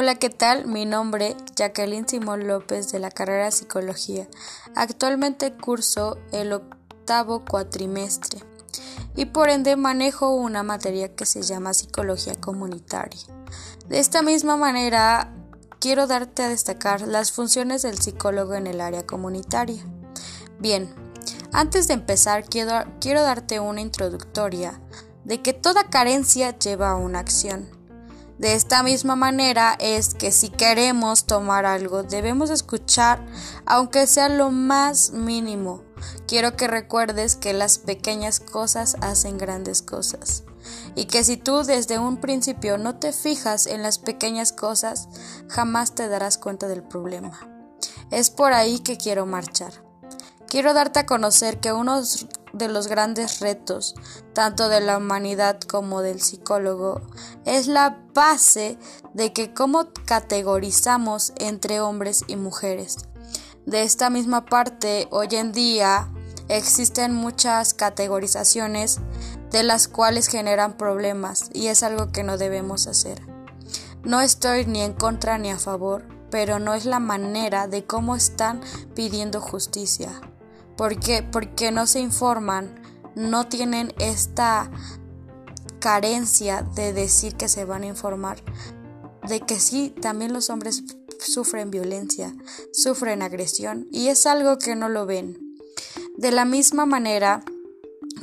Hola, ¿qué tal? Mi nombre Jacqueline Simón López de la carrera Psicología. Actualmente curso el octavo cuatrimestre y por ende manejo una materia que se llama Psicología Comunitaria. De esta misma manera, quiero darte a destacar las funciones del psicólogo en el área comunitaria. Bien, antes de empezar quiero, quiero darte una introductoria de que toda carencia lleva a una acción. De esta misma manera es que si queremos tomar algo debemos escuchar aunque sea lo más mínimo. Quiero que recuerdes que las pequeñas cosas hacen grandes cosas y que si tú desde un principio no te fijas en las pequeñas cosas jamás te darás cuenta del problema. Es por ahí que quiero marchar. Quiero darte a conocer que uno de los grandes retos, tanto de la humanidad como del psicólogo, es la base de que cómo categorizamos entre hombres y mujeres. De esta misma parte, hoy en día existen muchas categorizaciones de las cuales generan problemas y es algo que no debemos hacer. No estoy ni en contra ni a favor, pero no es la manera de cómo están pidiendo justicia. ¿Por qué? Porque no se informan, no tienen esta carencia de decir que se van a informar, de que sí, también los hombres sufren violencia, sufren agresión y es algo que no lo ven. De la misma manera,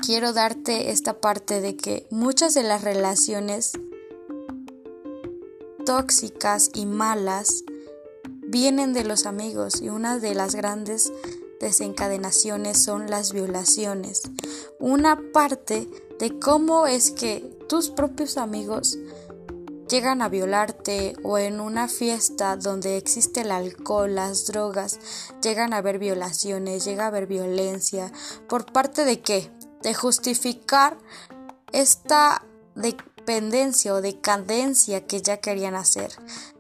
quiero darte esta parte de que muchas de las relaciones tóxicas y malas vienen de los amigos y una de las grandes desencadenaciones son las violaciones. Una parte de cómo es que tus propios amigos llegan a violarte o en una fiesta donde existe el alcohol, las drogas, llegan a haber violaciones, llega a haber violencia. ¿Por parte de qué? De justificar esta dependencia o decadencia que ya querían hacer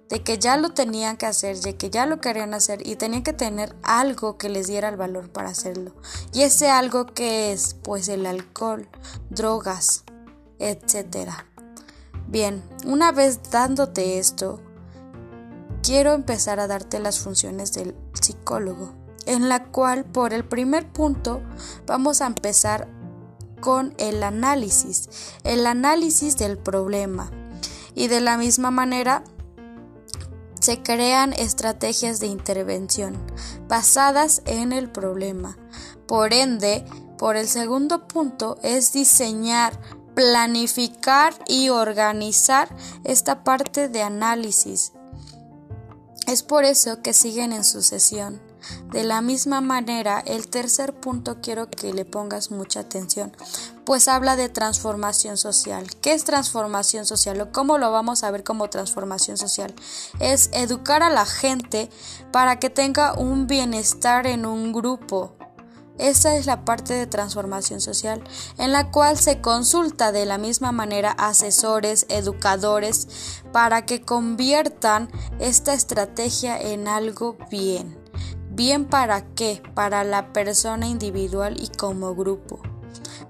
de que ya lo tenían que hacer, de que ya lo querían hacer y tenían que tener algo que les diera el valor para hacerlo. Y ese algo que es, pues el alcohol, drogas, etcétera. Bien, una vez dándote esto, quiero empezar a darte las funciones del psicólogo, en la cual por el primer punto vamos a empezar con el análisis, el análisis del problema. Y de la misma manera se crean estrategias de intervención basadas en el problema. Por ende, por el segundo punto es diseñar, planificar y organizar esta parte de análisis. Es por eso que siguen en sucesión. De la misma manera, el tercer punto quiero que le pongas mucha atención, pues habla de transformación social. ¿Qué es transformación social o cómo lo vamos a ver como transformación social? Es educar a la gente para que tenga un bienestar en un grupo. Esa es la parte de transformación social, en la cual se consulta de la misma manera asesores, educadores, para que conviertan esta estrategia en algo bien. ¿Bien para qué? Para la persona individual y como grupo.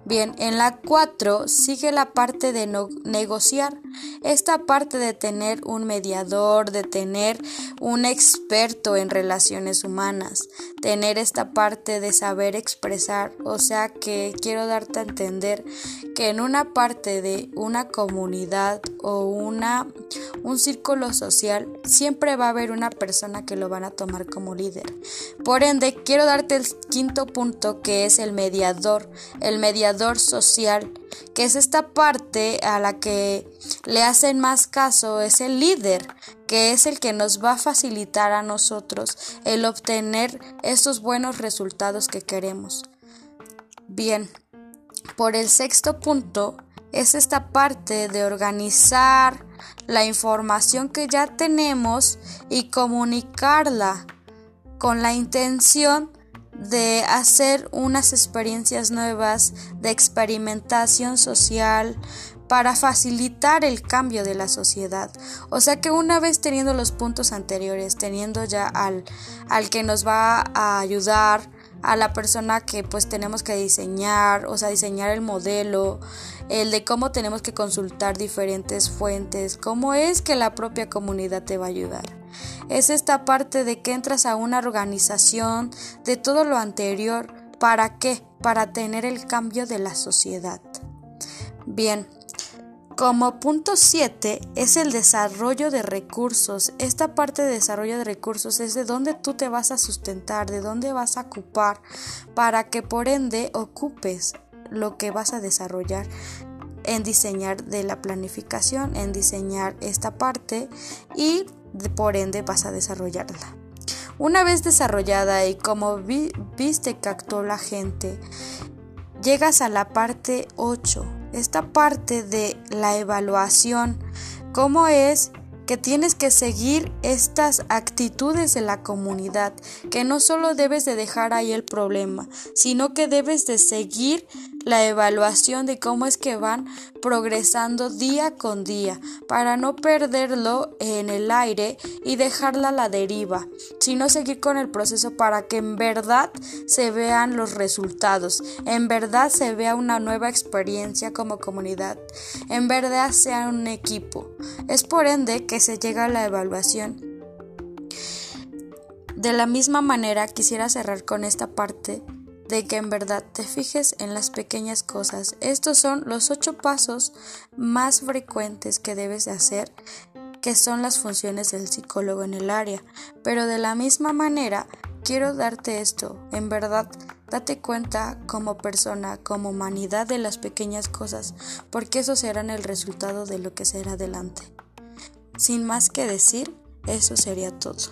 Bien, en la 4 sigue la parte de negociar. Esta parte de tener un mediador, de tener un experto en relaciones humanas, tener esta parte de saber expresar, o sea que quiero darte a entender que en una parte de una comunidad o una un círculo social siempre va a haber una persona que lo van a tomar como líder. Por ende, quiero darte el quinto punto que es el mediador, el mediador social, que es esta parte a la que le hacen más caso, es el líder, que es el que nos va a facilitar a nosotros el obtener esos buenos resultados que queremos. Bien, por el sexto punto es esta parte de organizar la información que ya tenemos y comunicarla con la intención de hacer unas experiencias nuevas de experimentación social para facilitar el cambio de la sociedad. O sea que una vez teniendo los puntos anteriores, teniendo ya al, al que nos va a ayudar a la persona que pues tenemos que diseñar, o sea, diseñar el modelo, el de cómo tenemos que consultar diferentes fuentes, cómo es que la propia comunidad te va a ayudar. Es esta parte de que entras a una organización de todo lo anterior, ¿para qué? Para tener el cambio de la sociedad. Bien, como punto 7 es el desarrollo de recursos. Esta parte de desarrollo de recursos es de dónde tú te vas a sustentar, de dónde vas a ocupar, para que por ende ocupes lo que vas a desarrollar en diseñar de la planificación, en diseñar esta parte y por ende vas a desarrollarla. Una vez desarrollada y como viste que actuó la gente, llegas a la parte 8 esta parte de la evaluación, cómo es que tienes que seguir estas actitudes de la comunidad, que no solo debes de dejar ahí el problema, sino que debes de seguir la evaluación de cómo es que van progresando día con día, para no perderlo en el aire y dejarla a la deriva, sino seguir con el proceso para que en verdad se vean los resultados, en verdad se vea una nueva experiencia como comunidad, en verdad sea un equipo. Es por ende que se llega a la evaluación. De la misma manera quisiera cerrar con esta parte de que en verdad te fijes en las pequeñas cosas. Estos son los ocho pasos más frecuentes que debes de hacer, que son las funciones del psicólogo en el área. Pero de la misma manera, quiero darte esto, en verdad, date cuenta como persona, como humanidad de las pequeñas cosas, porque eso será el resultado de lo que será adelante. Sin más que decir, eso sería todo.